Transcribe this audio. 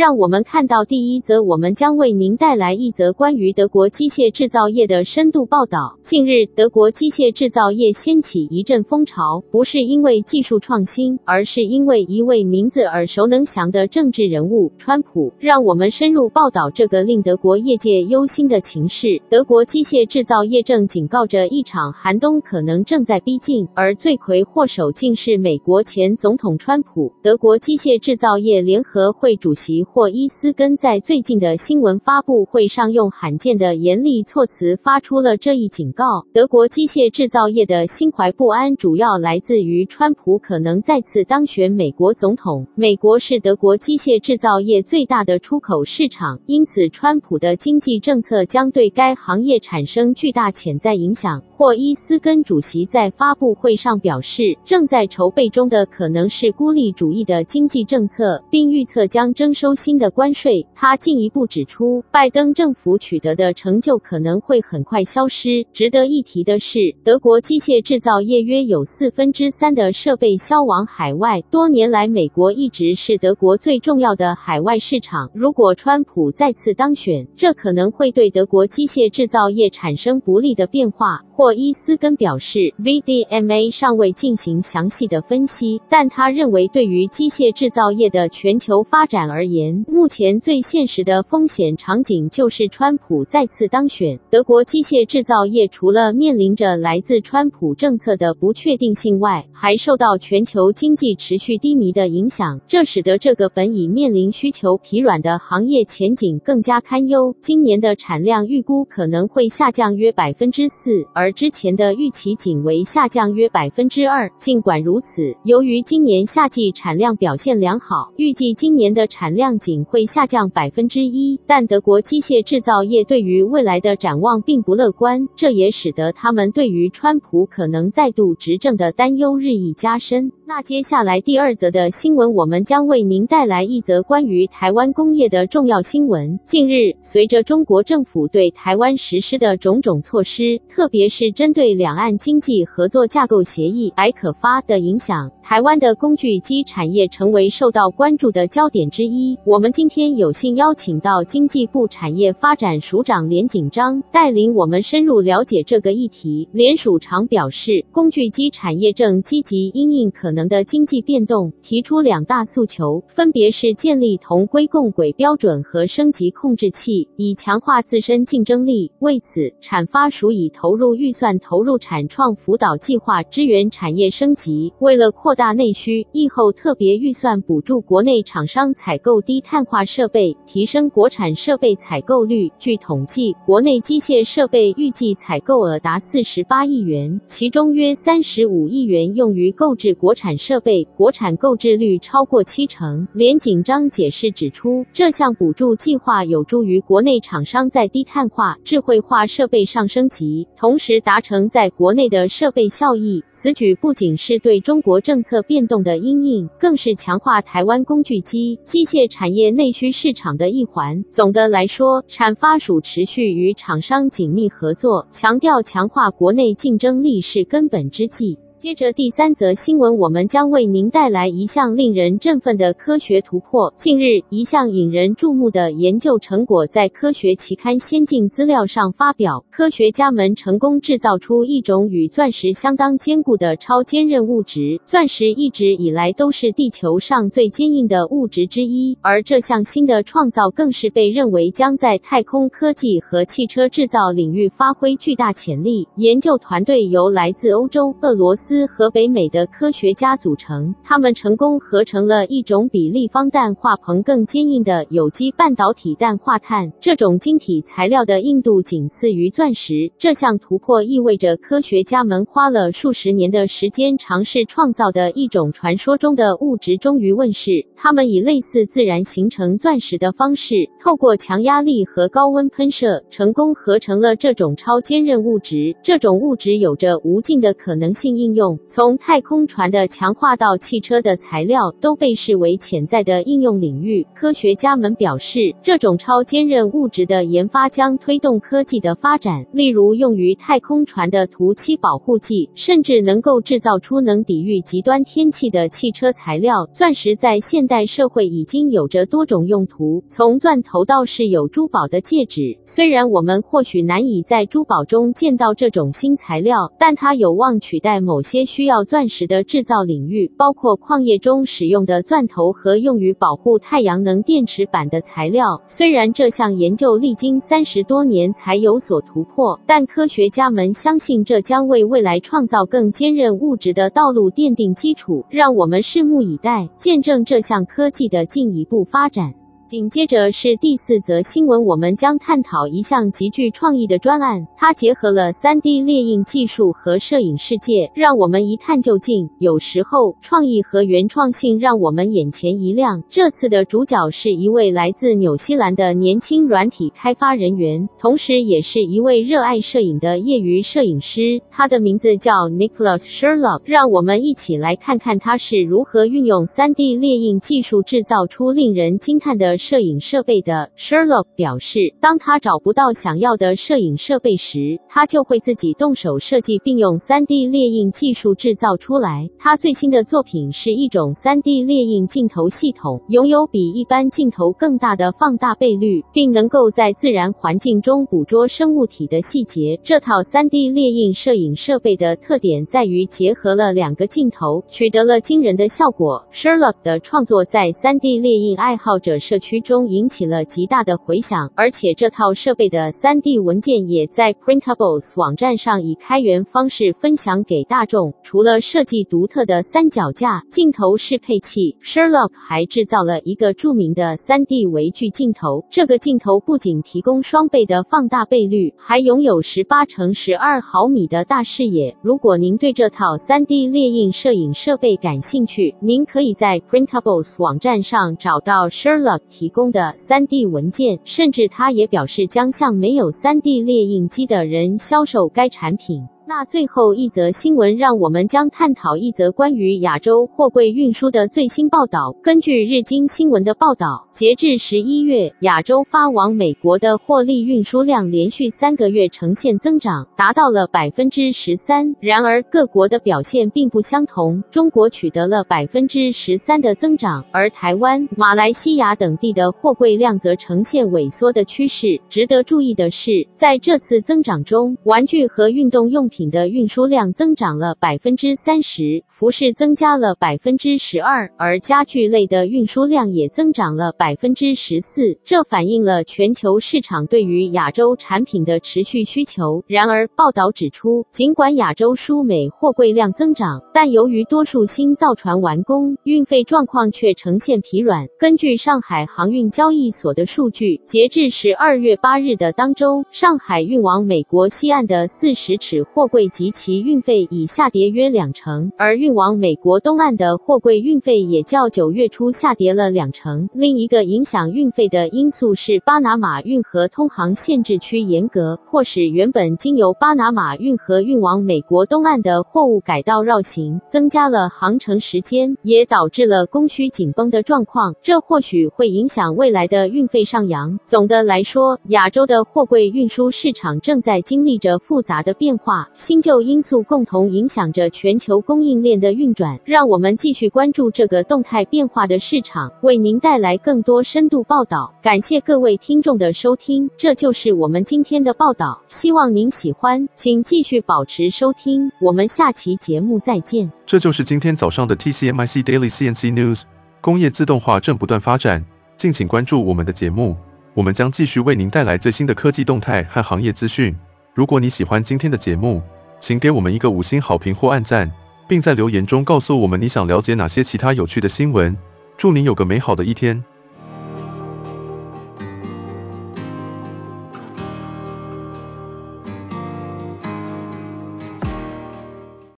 让我们看到第一则，我们将为您带来一则关于德国机械制造业的深度报道。近日，德国机械制造业掀起一阵风潮，不是因为技术创新，而是因为一位名字耳熟能详的政治人物——川普。让我们深入报道这个令德国业界忧心的情势。德国机械制造业正警告着一场寒冬可能正在逼近，而罪魁祸首竟是美国前总统川普。德国机械制造业联合会主席。霍伊斯根在最近的新闻发布会上用罕见的严厉措辞发出了这一警告。德国机械制造业的心怀不安主要来自于川普可能再次当选美国总统。美国是德国机械制造业最大的出口市场，因此川普的经济政策将对该行业产生巨大潜在影响。霍伊斯根主席在发布会上表示，正在筹备中的可能是孤立主义的经济政策，并预测将征收新的关税。他进一步指出，拜登政府取得的成就可能会很快消失。值得一提的是，德国机械制造业约有四分之三的设备销往海外，多年来美国一直是德国最重要的海外市场。如果川普再次当选，这可能会对德国机械制造业产生不利的变化。霍伊斯根表示，VDMA 尚未进行详细的分析，但他认为对于机械制造业的全球发展而言，目前最现实的风险场景就是川普再次当选。德国机械制造业除了面临着来自川普政策的不确定性外，还受到全球经济持续低迷的影响，这使得这个本已面临需求疲软的行业前景更加堪忧。今年的产量预估可能会下降约百分之四，而之前的预期仅为下降约百分之二。尽管如此，由于今年夏季产量表现良好，预计今年的产量仅会下降百分之一。但德国机械制造业对于未来的展望并不乐观，这也使得他们对于川普可能再度执政的担忧日益加深。那接下来第二则的新闻，我们将为您带来一则关于台湾工业的重要新闻。近日，随着中国政府对台湾实施的种种措施，特别是针对两岸经济合作架构协议 （ECFA） 的影响，台湾的工具机产业成为受到关注的焦点之一。我们今天有幸邀请到经济部产业发展署长连景章，带领我们深入了解这个议题。连署长表示，工具机产业正积极因应可能的经济变动，提出两大诉求，分别是建立同规共轨标准和升级控制器，以强化自身竞争力。为此，产发署已投入预预算投入产创辅导计划，支援产业升级。为了扩大内需，疫后特别预算补助国内厂商采购低碳化设备，提升国产设备采购率。据统计，国内机械设备预计采购额达四十八亿元，其中约三十五亿元用于购置国产设备，国产购置率超过七成。连锦章解释指出，这项补助计划有助于国内厂商在低碳化、智慧化设备上升级，同时。达成在国内的设备效益，此举不仅是对中国政策变动的因应，更是强化台湾工具机机械产业内需市场的一环。总的来说，产发署持续与厂商紧密合作，强调强化国内竞争力是根本之计。接着第三则新闻，我们将为您带来一项令人振奋的科学突破。近日，一项引人注目的研究成果在科学期刊《先进资料》上发表。科学家们成功制造出一种与钻石相当坚固的超坚韧物质。钻石一直以来都是地球上最坚硬的物质之一，而这项新的创造更是被认为将在太空科技和汽车制造领域发挥巨大潜力。研究团队由来自欧洲、俄罗斯。斯和北美的科学家组成，他们成功合成了一种比立方氮化硼更坚硬的有机半导体氮化碳。这种晶体材料的硬度仅次于钻石。这项突破意味着科学家们花了数十年的时间尝试创造的一种传说中的物质终于问世。他们以类似自然形成钻石的方式，透过强压力和高温喷射，成功合成了这种超坚韧物质。这种物质有着无尽的可能性应用用，从太空船的强化到汽车的材料，都被视为潜在的应用领域。科学家们表示，这种超坚韧物质的研发将推动科技的发展，例如用于太空船的涂漆保护剂，甚至能够制造出能抵御极端天气的汽车材料。钻石在现代社会已经有着多种用途，从钻头到饰有珠宝的戒指。虽然我们或许难以在珠宝中见到这种新材料，但它有望取代某些些需要钻石的制造领域，包括矿业中使用的钻头和用于保护太阳能电池板的材料。虽然这项研究历经三十多年才有所突破，但科学家们相信这将为未来创造更坚韧物质的道路奠定基础。让我们拭目以待，见证这项科技的进一步发展。紧接着是第四则新闻，我们将探讨一项极具创意的专案，它结合了 3D 列印技术和摄影世界，让我们一探究竟。有时候，创意和原创性让我们眼前一亮。这次的主角是一位来自纽西兰的年轻软体开发人员，同时也是一位热爱摄影的业余摄影师。他的名字叫 Nicholas Sherlock。让我们一起来看看他是如何运用 3D 列印技术制造出令人惊叹的。摄影设备的 Sherlock 表示，当他找不到想要的摄影设备时，他就会自己动手设计，并用 3D 列印技术制造出来。他最新的作品是一种 3D 列印镜头系统，拥有比一般镜头更大的放大倍率，并能够在自然环境中捕捉生物体的细节。这套 3D 列印摄影设备的特点在于结合了两个镜头，取得了惊人的效果。Sherlock 的创作在 3D 列印爱好者社区。区中引起了极大的回响，而且这套设备的 3D 文件也在 Printables 网站上以开源方式分享给大众。除了设计独特的三脚架镜头适配器，Sherlock 还制造了一个著名的 3D 微距镜头。这个镜头不仅提供双倍的放大倍率，还拥有18乘12毫米的大视野。如果您对这套 3D 列印摄影设备感兴趣，您可以在 Printables 网站上找到 Sherlock。提供的 3D 文件，甚至他也表示将向没有 3D 列印机的人销售该产品。那最后一则新闻，让我们将探讨一则关于亚洲货柜运输的最新报道。根据日经新闻的报道，截至十一月，亚洲发往美国的货运运输量连续三个月呈现增长，达到了百分之十三。然而，各国的表现并不相同。中国取得了百分之十三的增长，而台湾、马来西亚等地的货柜量则呈现萎缩的趋势。值得注意的是，在这次增长中，玩具和运动用品品的运输量增长了百分之三十，服饰增加了百分之十二，而家具类的运输量也增长了百分之十四。这反映了全球市场对于亚洲产品的持续需求。然而，报道指出，尽管亚洲输美货柜量增长，但由于多数新造船完工，运费状况却呈现疲软。根据上海航运交易所的数据，截至十二月八日的当周，上海运往美国西岸的四十尺货柜及其运费已下跌约两成，而运往美国东岸的货柜运费也较九月初下跌了两成。另一个影响运费的因素是巴拿马运河通航限制区严格，迫使原本经由巴拿马运河运往美国东岸的货物改道绕行，增加了航程时间，也导致了供需紧绷的状况。这或许会影响未来的运费上扬。总的来说，亚洲的货柜运输市场正在经历着复杂的变化。新旧因素共同影响着全球供应链的运转，让我们继续关注这个动态变化的市场，为您带来更多深度报道。感谢各位听众的收听，这就是我们今天的报道，希望您喜欢，请继续保持收听，我们下期节目再见。这就是今天早上的 TCMIC Daily CNC News。工业自动化正不断发展，敬请关注我们的节目，我们将继续为您带来最新的科技动态和行业资讯。如果你喜欢今天的节目，请给我们一个五星好评或按赞，并在留言中告诉我们你想了解哪些其他有趣的新闻。祝您有个美好的一天。